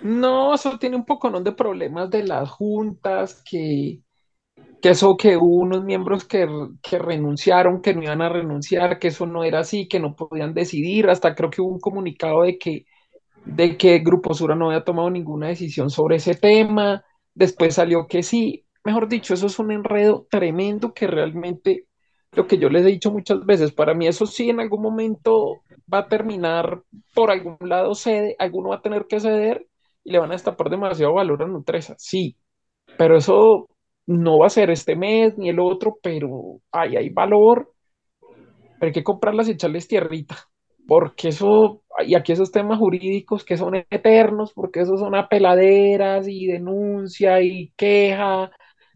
No, eso tiene un poco de problemas de las juntas, que, que eso que hubo unos miembros que, que renunciaron, que no iban a renunciar, que eso no era así, que no podían decidir, hasta creo que hubo un comunicado de que, de que Grupo Sura no había tomado ninguna decisión sobre ese tema, después salió que sí, mejor dicho, eso es un enredo tremendo que realmente, lo que yo les he dicho muchas veces, para mí eso sí en algún momento va a terminar por algún lado cede, alguno va a tener que ceder y le van a destapar demasiado valor a Nutresa, sí, pero eso no va a ser este mes ni el otro, pero ahí hay valor, pero hay que comprarlas y echarles tierrita, porque eso, y aquí esos temas jurídicos que son eternos, porque esos son apeladeras y denuncia y queja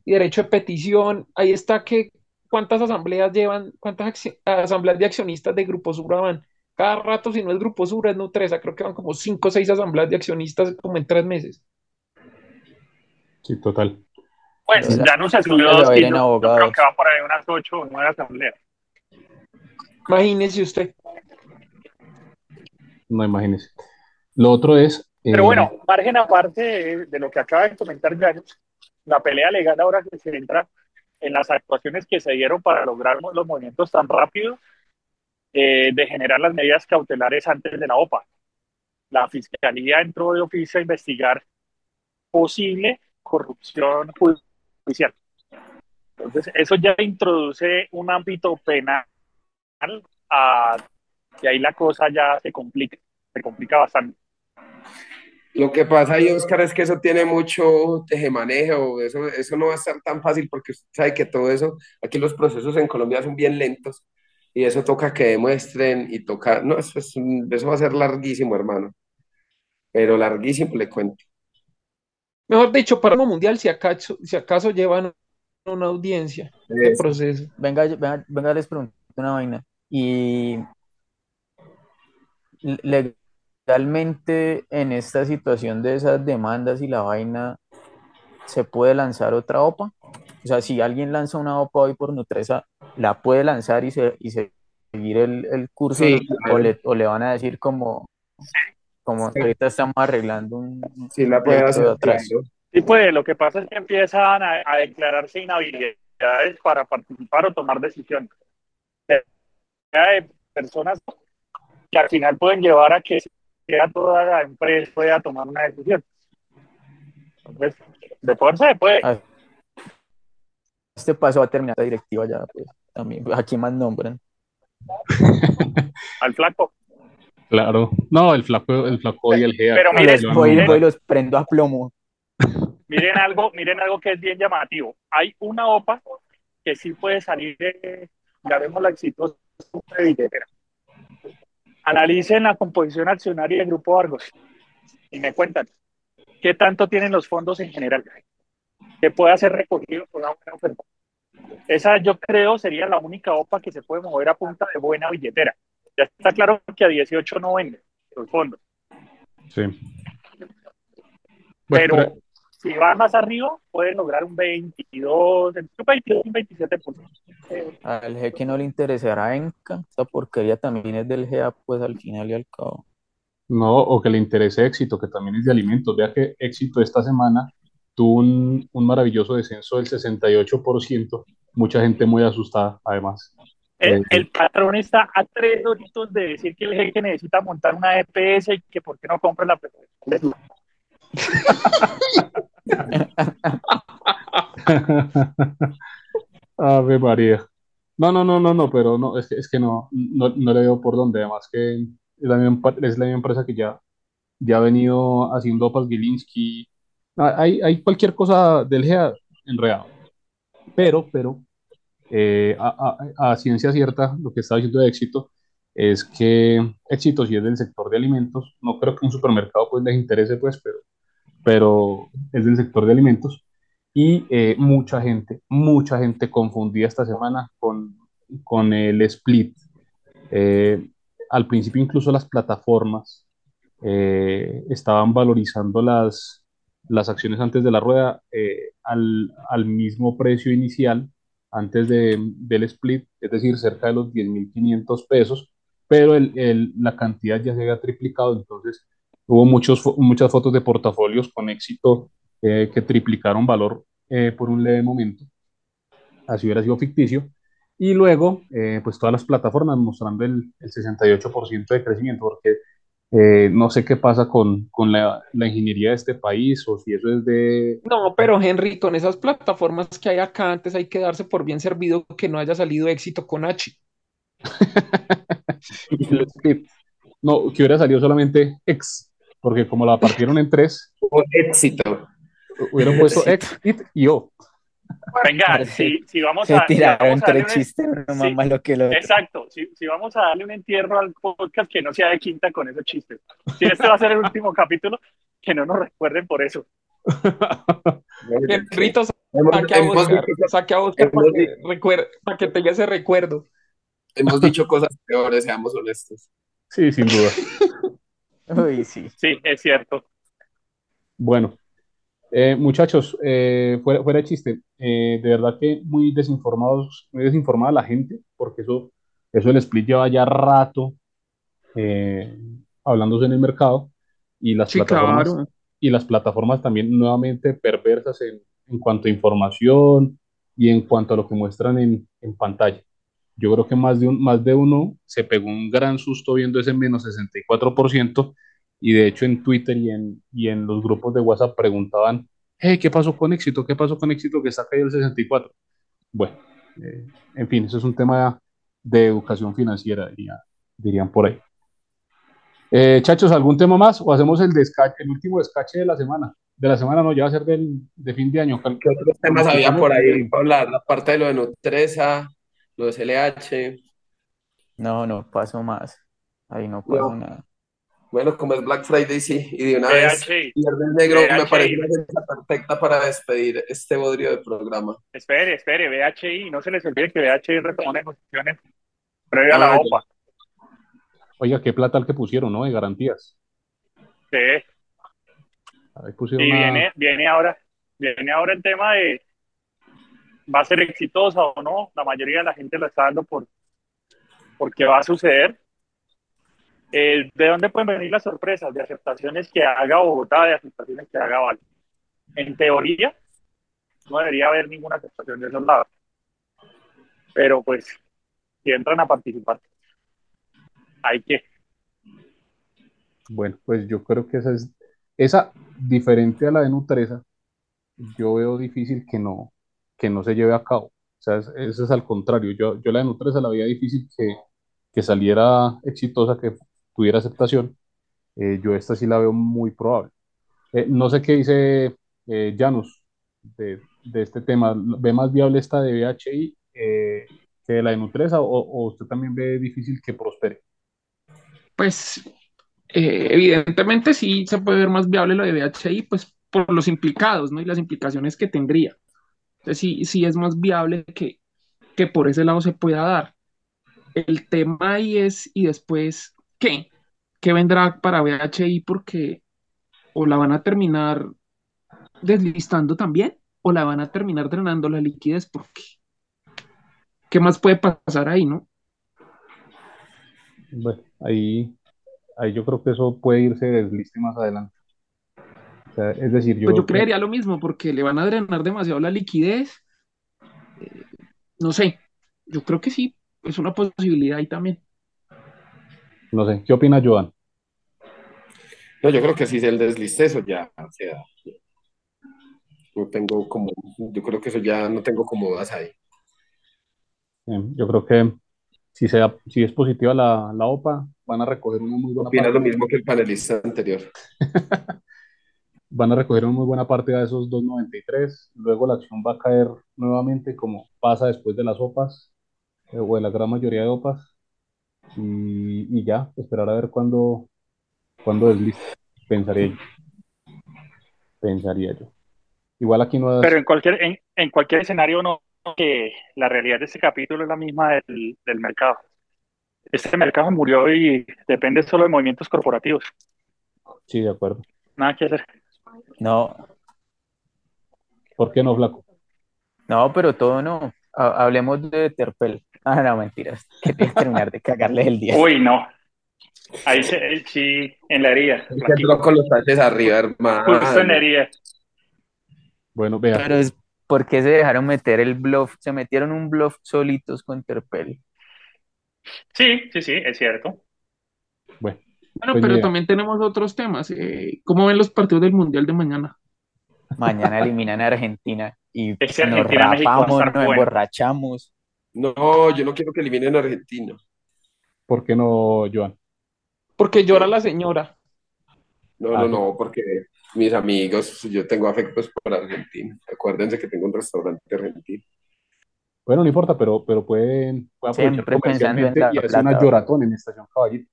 y derecho de petición, ahí está que cuántas asambleas llevan, cuántas asambleas de accionistas de Grupo Sura van, cada rato si no es Grupo Sura es Nutresa, creo que van como cinco o seis asambleas de accionistas como en tres meses. Sí, total. Pues ya no se subió dos kilos. Yo creo que va por ahí unas ocho o nueve asambleas. Imagínese usted. No imagínese. Lo otro es, Pero eh, bueno, margen aparte de, de lo que acaba de comentar Janus, la pelea legal ahora se entra en las actuaciones que se dieron para lograr los movimientos tan rápidos eh, de generar las medidas cautelares antes de la OPA. La fiscalía entró de oficio a investigar posible corrupción judicial. Entonces, eso ya introduce un ámbito penal a- y ahí la cosa ya se complica, se complica bastante. Lo que pasa ahí, Oscar, es que eso tiene mucho tejemanejo, eso, eso no va a estar tan fácil porque usted sabe que todo eso, aquí los procesos en Colombia son bien lentos y eso toca que demuestren y toca, no, eso, es un- eso va a ser larguísimo, hermano. pero larguísimo le cuento. Mejor dicho, para el mundial, si acaso, si acaso llevan una audiencia de Eso. proceso. Venga, venga, venga, les pregunto una vaina. Y le- legalmente en esta situación de esas demandas y la vaina, ¿se puede lanzar otra OPA? O sea, si alguien lanza una OPA hoy por Nutresa, ¿la puede lanzar y, se, y seguir el, el curso? Sí, ¿O le, o le van a decir como, como Sí. ahorita estamos arreglando un Sí la puede hacer, atrás? Sí, pues lo que pasa es que empiezan a, a declararse inhabilidades para participar o tomar decisiones. De personas que al final pueden llevar a que sea toda la empresa pueda tomar una decisión. Entonces, de poder se puede. Ah, Este paso va a terminar la directiva ya, pues también. ¿A quién más nombran? Al flaco. Claro. No, el flaco, el flaco y el GEA. Pero miren, los voy, miren- voy y los prendo a plomo. Miren algo, miren algo que es bien llamativo. Hay una OPA que sí puede salir de, llamémosla exitosa, de billetera. Analicen la composición accionaria del Grupo Argos y me cuentan qué tanto tienen los fondos en general, que pueda ser recogido por una buena oferta. Esa yo creo sería la única OPA que se puede mover a punta de buena billetera. Ya está claro que a 18 no venden los fondos, Sí. Pero- si van más arriba pueden lograr un 22, entre un 22 y un 27%. Eh, Al jeque no le interesará Enca. Esta porquería también es del GEA, pues al final y al cabo. No, o que le interese éxito, que también es de alimentos. Vea que éxito esta semana tuvo un, un maravilloso descenso del 68%. Mucha gente muy asustada, además. El, Eh, el patrón está a tres doritos de decir que el jeque necesita montar una EPS y que por qué no compra la. Ave María. No, no, no, no, no, pero no, es que, es que no, no, no le veo por dónde. Además que es la misma, es la misma empresa que ya, ya ha venido haciendo OPAs Gilinski. Ah, Hay, hay cualquier cosa del GEA enredado. Pero, pero, eh, a, a- a ciencia cierta, lo que está diciendo de éxito es que éxito si es del sector de alimentos. No creo que un supermercado pues les interese, pues, pero, pero es del sector de alimentos. Y eh, mucha gente, mucha gente confundía esta semana con, con el split. Eh, al principio incluso las plataformas eh, estaban valorizando las, las acciones antes de la rueda eh, al, al mismo precio inicial antes de, del split, es decir, cerca de los 10.500 pesos, pero el, el- la cantidad ya se había triplicado, entonces hubo muchos, muchas fotos de portafolios con éxito eh, que triplicaron valor eh, por un leve momento, así hubiera sido ficticio, y luego eh, pues todas las plataformas mostrando el, el 68% de crecimiento, porque eh, no sé qué pasa con, con la, la ingeniería de este país o si eso es de... No, pero Henry, con esas plataformas que hay acá antes hay que darse por bien servido que no haya salido éxito con H. No, que hubiera salido solamente X, porque como la partieron en tres, Un éxito. hubieran puesto X, IT y O. Venga, si, si vamos Se a, si tiraron vamos a un- chistes, uno sí, más malo que el otro. Exacto, si, si vamos a darle un entierro al podcast que no sea de quinta con esos chistes. Si este va a ser el último capítulo, que no nos recuerden por eso. Hemos, saque a hemos Oscar, dicho, saque a Oscar para que, recuerde- para que tenga ese recuerdo. hemos dicho cosas peores, seamos honestos. Sí, sin duda. Uy, sí. Sí, es cierto. Bueno, eh, muchachos, eh, fuera, fuera de chiste, eh, de verdad que muy desinformados, muy desinformada la gente, porque eso, eso el split lleva ya rato eh, hablándose en el mercado y las Sí, plataformas claro. y las plataformas también nuevamente perversas en, en cuanto a información y en cuanto a lo que muestran en, en pantalla. Yo creo que más de, un, más de uno se pegó un gran susto viendo ese menos 64% y de hecho en Twitter y en, y en los grupos de WhatsApp preguntaban, hey, ¿qué pasó con éxito? ¿Qué pasó con éxito que está caído el 64%? Bueno, eh, en fin, eso es un tema de educación financiera, diría- dirían por ahí. Eh, chachos, ¿algún tema más? ¿O hacemos el, desca- el último descache de la semana? De la semana no, ya va a ser del, de fin de año. ¿Qué otros temas había por ahí hablar? La parte de lo de Nutresa, lo de CLH. No, no pasó más. Ahí no pasó No. nada. Bueno, como es Black Friday, sí, y de una vez, VHI. Viernes Negro me parece una fecha perfecta para despedir este bodrio de programa. Espere, espere, VHI, no se les olvide que VHI retomó negociaciones previo a la Ah. OPA. Oiga, qué plata el que pusieron, ¿no? De garantías. Sí, Ahí pusieron y una- viene, viene ahora, viene ahora el tema de va a ser exitosa o no. La mayoría de la gente lo está dando por porque va a suceder. Eh, ¿De dónde pueden venir las sorpresas? De aceptaciones que haga Bogotá, de aceptaciones que haga Valle. En teoría, no debería haber ninguna aceptación de esos lados. Pero pues, si entran a participar, hay que. Bueno, pues yo creo que esa es, esa diferente a la de Nutresa, yo veo difícil que no, que no se lleve a cabo. O sea, es- eso es al contrario. Yo, yo la de Nutresa la veía difícil que, saliera exitosa, que tuviera aceptación. Eh, yo esta sí la veo muy probable. Eh, no sé qué dice eh, Janus de, este tema. ¿Ve más viable esta de VHI eh, que la de Nutresa o, o usted también ve difícil que prospere? Pues evidentemente sí se puede ver más viable lo de VHI, pues por los implicados, ¿no? Y las implicaciones que tendría. Entonces sí, es más viable que, que por ese lado se pueda dar. El tema ahí es, y después, ¿qué? ¿Qué vendrá para VHI? Porque o la van a terminar deslistando también, o la van a terminar drenando la liquidez, porque ¿qué más puede pasar ahí, no? Bueno, ahí, ahí yo creo que eso puede irse de desliste más adelante. O sea, es decir, yo Pues yo creería lo mismo, porque le van a drenar demasiado la liquidez. Eh, no sé, yo creo que sí, es una posibilidad ahí también. no sé, ¿qué opina Joan? No, yo creo que si es el desliste, eso ya, o sea, no tengo como, yo creo que eso ya no tengo como dudas ahí. Eh, yo creo que si, sea, si es positiva la, la OPA, van a recoger una muy buena Opina parte, lo mismo que el panelista anterior. van a recoger una muy buena parte de esos 2.93, luego la acción va a caer nuevamente como pasa después de las OPAs, eh, o de la gran mayoría de OPAs, y, y ya, esperar a ver cuándo, cuándo desliste, pensaría yo. Pensaría yo. Igual aquí no Pero en cualquier, en, en cualquier escenario, no, que la realidad de este capítulo es la misma del, del mercado. Este mercado murió y depende solo de movimientos corporativos. Sí, de acuerdo. Nada que hacer. No, ¿Por qué no, Flaco? no, pero todo no. Ha- hablemos de Terpel. Ah, no, mentiras. Quería terminar de cagarle el día. Uy, no. Ahí se, sí, en la herida. Es que entró con los taches arriba, hermano. Justo en la herida. Bueno, vea, Pero es porque se dejaron meter el bluff, se metieron un bluff solitos con Terpel. Sí, sí, sí, es cierto. bueno, Bueno, Pues pero mira. también tenemos otros temas. eh, ¿cómo ven los partidos del Mundial de mañana? Mañana eliminan a Argentina y Ese nos Argentina-México va a rapamos, estar nos bueno. emborrachamos. No, yo no quiero que eliminen a Argentina. ¿por qué no, Joan? Porque llora la señora. No, Ah, no, no, porque mis amigos, yo tengo afectos por Argentina. Acuérdense que tengo un restaurante argentino. Bueno, no importa, pero, pero pueden, pueden Siempre pensando en la y hacer una lloratón en Estación Caballito.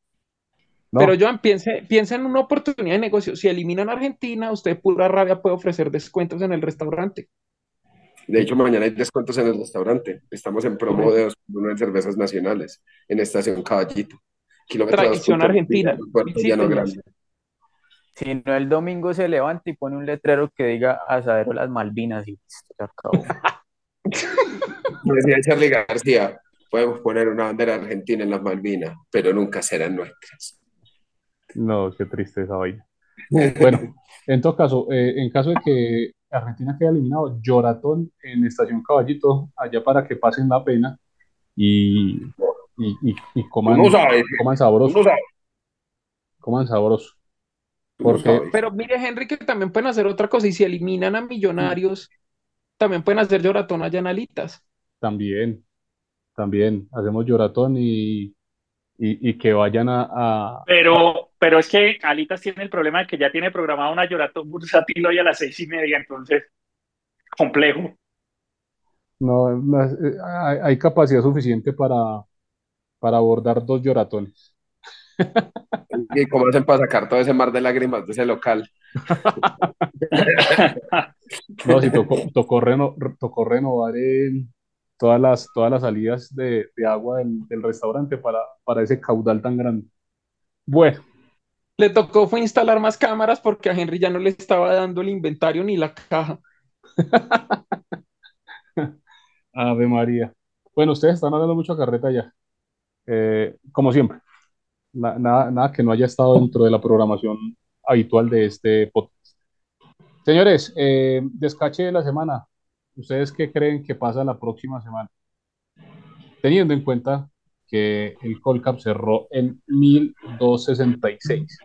No, Pero Joan, piense, piensa en una oportunidad de negocio. Si eliminan a Argentina, usted pura rabia puede ofrecer descuentos en el restaurante. De hecho, mañana hay descuentos en el restaurante. Estamos en promo de uno en cervezas nacionales en Estación Caballito. Kilómetro Tradición 2.1, argentina. Sí. Si no, el domingo se levanta y pone un letrero que diga Asadero Las Malvinas y listo, se acabó. Decía Charlie García, podemos poner una bandera argentina en las Malvinas, pero nunca serán nuestras. No, qué triste esa vaina. Bueno, en todo caso, eh, en caso de que Argentina quede eliminado, lloratón en Estación Caballito, allá para que pasen la pena y, y, y, y coman, coman sabroso, coman sabroso. Porque. Pero mire, Henry, que también pueden hacer otra cosa. Y si eliminan a Millonarios, también pueden hacer lloratón allá en Alitas. también, también hacemos lloratón y, y, y que vayan a, a- Pero, pero es que Alitas tiene el problema de que ya tiene programada una lloratón bursátil hoy a las seis y media, entonces, complejo. No, eh, hay, hay capacidad suficiente para, para abordar dos lloratones. ¿Y cómo hacen para sacar todo ese mar de lágrimas de ese local? No, sí, tocó, tocó, reno- tocó renovar eh, todas las, todas las salidas de, de agua del, del restaurante para, para ese caudal tan grande. Bueno, Le tocó fue instalar más cámaras porque a Henry ya no le estaba dando el inventario ni la caja. Ave María. Bueno, ustedes están hablando mucho carreta ya. Eh, como siempre, Na- nada, nada que no haya estado dentro de la programación habitual de este podcast. Señores, eh, descache de la semana. ¿Ustedes qué creen que pasa la próxima semana? Teniendo en cuenta que el Colcap cerró en 1266.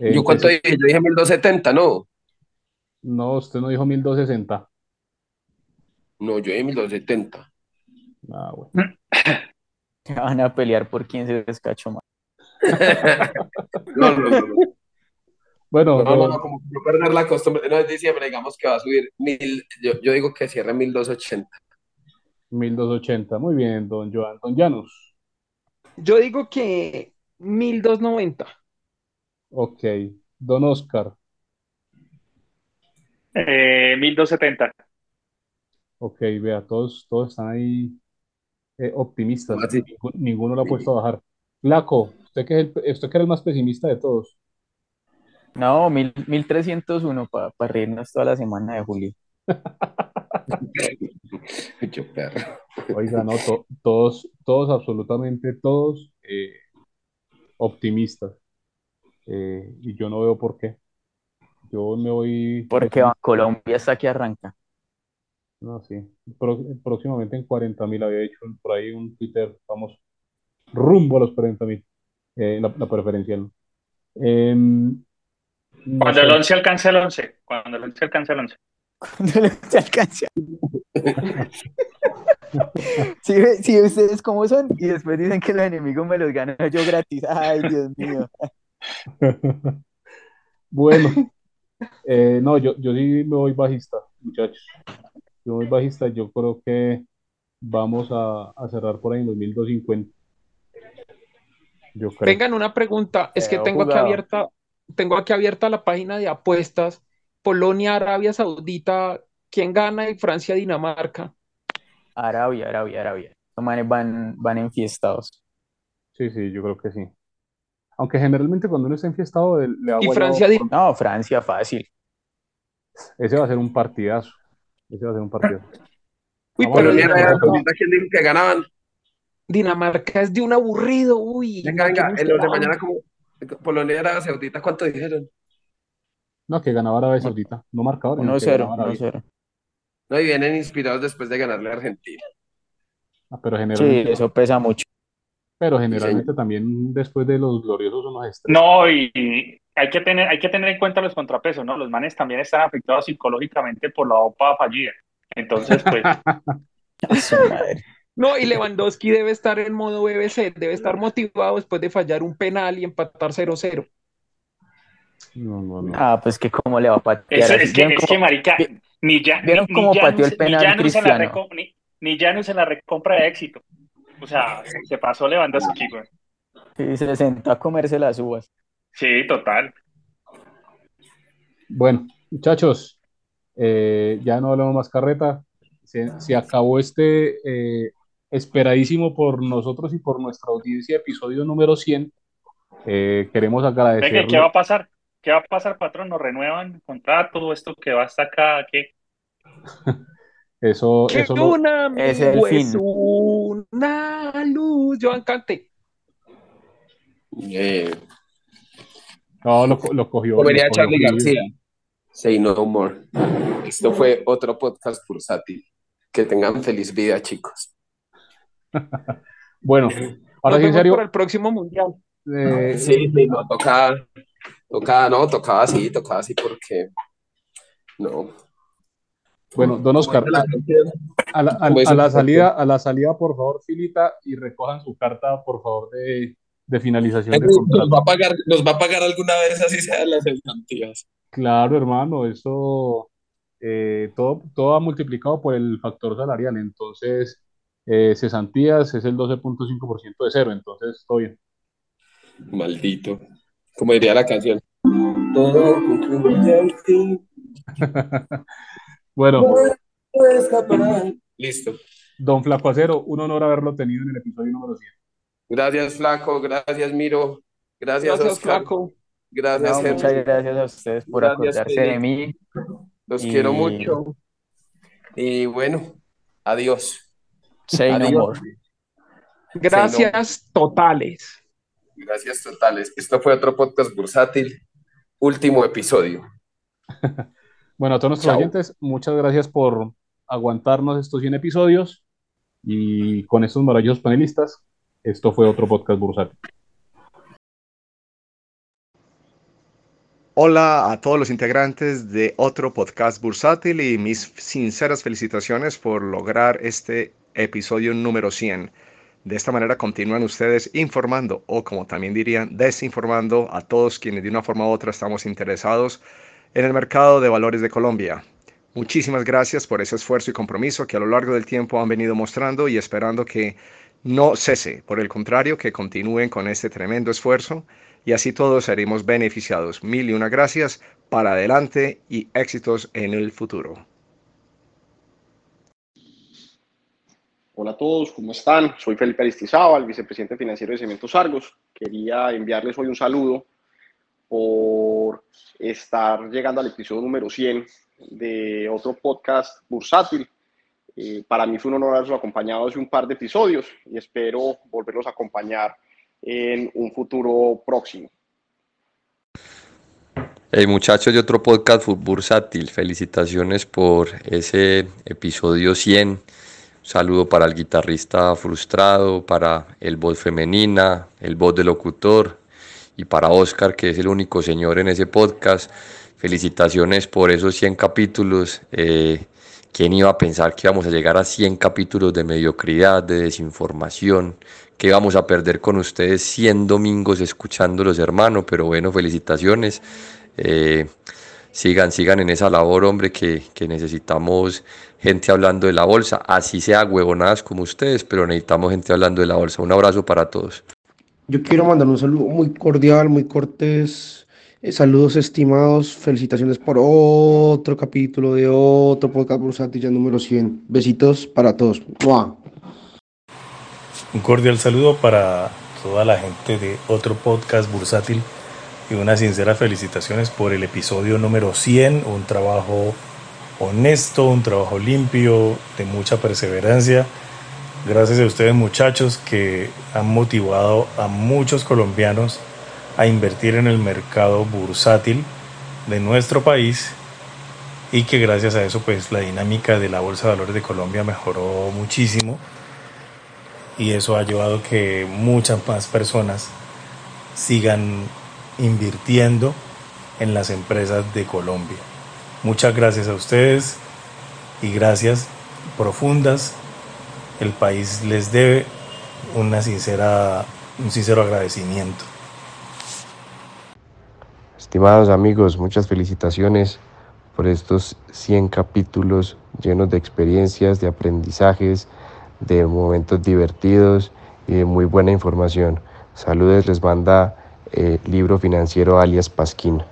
Eh, ¿Yo cuánto dije? Yo dije 1270, ¿no? No, usted no dijo 1260. No, yo dije 1270. Ah, bueno. Van a pelear por quién se descachó más. No, no, no. no. Bueno, No, no, no, como no perder la costumbre. No, es diciembre, digamos que va a subir mil. Yo, yo digo que cierre 1280. 1280. Muy bien, don Joan. Don Janus. Yo digo que 1290. Ok. Don Oscar. Eh, 1270. Ok, vea, todos, todos están ahí eh, optimistas. Ningú- Ninguno lo ha puesto a bajar. Flaco, usted que es el, usted que era el más pesimista de todos. No, mil, 1301 para reírnos toda la semana de julio. Oiga, no, to- todos, todos, absolutamente todos eh, optimistas. Eh, y yo no veo por qué. Yo me voy. Porque Colombia está que arranca. No, sí. Pro- próximamente en 40 mil había hecho por ahí un Twitter, vamos, rumbo a los 40 mil. Eh, la, la preferencial. Em, no Cuando sé. el 11 alcance el 11. Cuando el 11 alcance el 11. Cuando le se alcanza. Sí, ve- sí, ustedes cómo son y después dicen que los enemigos me los gano yo gratis. Ay, Dios mío. Bueno, eh, no, yo, yo sí me voy bajista, muchachos. Yo voy bajista, yo creo que vamos a, a cerrar por ahí en los 1250. Yo creo. Tengan una pregunta, es que tengo aquí abierta, tengo aquí abierta la página de apuestas. Polonia, Arabia Saudita, ¿quién gana? Y Francia, Dinamarca. Arabia, Arabia, Arabia. Los manes van, van enfiestados. Sí, sí, yo creo que sí. Aunque generalmente cuando uno está enfiestado, el- le ha Y Francia, por- No, Francia, fácil. Ese va a ser un partidazo. Ese va a ser un partidazo. Uy, Vamos a pero Polonia, Dinamarca, Saudita, ¿quién dijo que ganaban? Dinamarca es de un aburrido, uy. Venga, venga, en los de mañana, como Polonia, Arabia Saudita, ¿cuánto dijeron? No, que ganaba Arabia Saudita. No marcador, sino que 1-0, ganaba Arabia. 1-0. No, y vienen inspirados después de ganarle a Argentina. Ah, pero Sí, generalmente, eso pesa mucho. Pero generalmente también después de los gloriosos unos estrés. No, y y hay que tener, hay que tener en cuenta los contrapesos, ¿no? Los manes también están afectados psicológicamente por la OPA fallida. Entonces, pues, A su madre. No, y Lewandowski debe estar en modo BBC, debe estar motivado después de fallar un penal y empatar 0-0. No, no, no. Ah, pues que cómo le va a patear así. es que, ¿Vieron es que marica, ni ya, ¿Vieron ni, cómo ni pateó el penal Cristiano? ni Janus en la recompra de éxito. O sea, se pasó Lewandowski, güey. Sí, se sentó a comerse las uvas. Sí, total. Bueno, muchachos, eh, ya no hablamos más carreta. Se, se acabó este eh, esperadísimo por nosotros y por nuestra audiencia episodio número 100. Eh, queremos Venga, agradecerle. ¿qué va a pasar? ¿Qué va a pasar, patrón? ¿Nos renuevan contrato? ¿Esto que va hasta acá? ¿Qué? Eso, Que eso lo- Es el fin. es una luz. Joan Cante. Eh, no, lo, lo cogió. lo cogió Charlie. García, say no more. Esto fue otro podcast bursátil. Que tengan feliz vida, chicos. Bueno, ahora sí, en serio, para el próximo mundial. eh, Sí, sí, no, tocaba, tocaba, no, tocaba así, tocaba así porque, no. Bueno, don Oscar, a la, a- a salida, a la salida, por favor, filita y recojan su carta, por favor, de, de finalización de Nos va a pagar, nos va a pagar alguna vez así sean las cesantías. Claro, hermano, eso eh, todo, todo va multiplicado por el factor salarial. Entonces, eh, cesantías es el 12.5% de cero, entonces estoy bien. Maldito. Como diría la canción. Todo concluye al fin. Bueno. Listo. don Flaco Acero, un honor haberlo tenido en el episodio número 100. Gracias, Flaco. Gracias, Miro. Gracias, Gracias, Oscar. Flaco. Gracias, No, muchas gracias a ustedes por Gracias, acordarse de mí. Los Y- quiero mucho. Y bueno, adiós. Say no Adiós. more. Gracias totales. Gracias totales. Esto fue otro podcast bursátil. Último episodio. Bueno, a todos nuestros Chao. oyentes, muchas gracias por aguantarnos estos 100 episodios y con estos maravillosos panelistas, esto fue otro podcast bursátil. Hola a todos los integrantes de otro podcast bursátil y mis sinceras felicitaciones por lograr este episodio número 100. De esta manera continúan ustedes informando o como también dirían desinformando a todos quienes de una forma u otra estamos interesados en el mercado de valores de Colombia. Muchísimas gracias por ese esfuerzo y compromiso que a lo largo del tiempo han venido mostrando y esperando que no cese, por el contrario, que continúen con este tremendo esfuerzo y así todos seremos beneficiados. Mil y una gracias, para adelante y éxitos en el futuro. Hola a todos, ¿cómo están? Soy Felipe Aristizábal, vicepresidente financiero de Cementos Argos. Quería enviarles hoy un saludo por estar llegando al episodio número 100 de otro podcast bursátil. Eh, para mí fue un honor haberlos acompañado hace un par de episodios y espero volverlos a acompañar en un futuro próximo. Hey muchachos de otro podcast bursátil, felicitaciones por ese episodio 100. Un saludo para el guitarrista frustrado, para el voz femenina, el voz del locutor y para Oscar, que es el único señor en ese podcast. Felicitaciones por esos 100 capítulos. Eh, ¿Quién iba a pensar que íbamos a llegar a 100 capítulos de mediocridad, de desinformación? Que íbamos a perder con ustedes 100 domingos escuchándolos, hermano. Pero bueno, felicitaciones. Eh, sigan, sigan en esa labor, hombre, que, que necesitamos gente hablando de la bolsa. Así sea huevonadas como ustedes, pero necesitamos gente hablando de la bolsa. Un abrazo para todos. Yo quiero mandar un saludo muy cordial, muy cortés. Eh, saludos estimados, felicitaciones por otro capítulo de otro podcast bursátil ya número 100. Besitos para todos. ¡Mua! Un cordial saludo para toda la gente de otro podcast bursátil y unas sinceras felicitaciones por el episodio número 100, un trabajo honesto, un trabajo limpio, de mucha perseverancia. Gracias a ustedes muchachos que han motivado a muchos colombianos a invertir en el mercado bursátil de nuestro país y que gracias a eso pues la dinámica de la Bolsa de Valores de Colombia mejoró muchísimo y eso ha llevado que muchas más personas sigan invirtiendo en las empresas de Colombia. Muchas gracias a ustedes y gracias profundas. El país les debe una sincera, un sincero agradecimiento. Estimados amigos, muchas felicitaciones por estos 100 capítulos llenos de experiencias, de aprendizajes, de momentos divertidos y de muy buena información. Saludos, les manda eh, Libro Financiero alias Pasquín.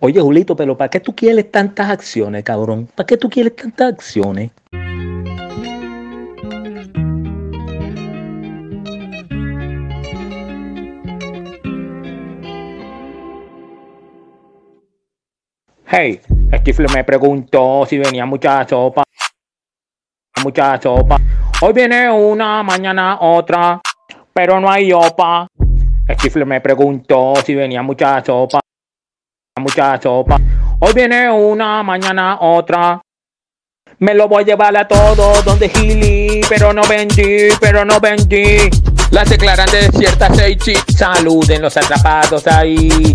Oye, Julito, pero ¿para qué tú quieres tantas acciones, cabrón? ¿Para qué tú quieres tantas acciones? Hey, Stifle me preguntó si venía mucha sopa. Mucha sopa. Hoy viene una, mañana otra, pero no hay opa. Stifle me preguntó si venía mucha sopa. Mucha sopa. Hoy viene una, mañana otra. Me lo voy a llevar a todo donde Gili, pero no vendí, pero no vendí. Las declaran desiertas, Seichi. Saluden los atrapados ahí.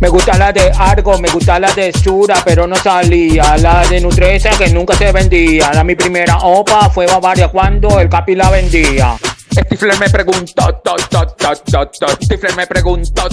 Me gusta la de Argo, me gusta la de Sura, pero no salía. La de Nutresa que nunca se vendía. La mi primera opa fue Bavaria cuando el Capi la vendía. Stifler me preguntó, to, to, to, to, to. Stifler me preguntó.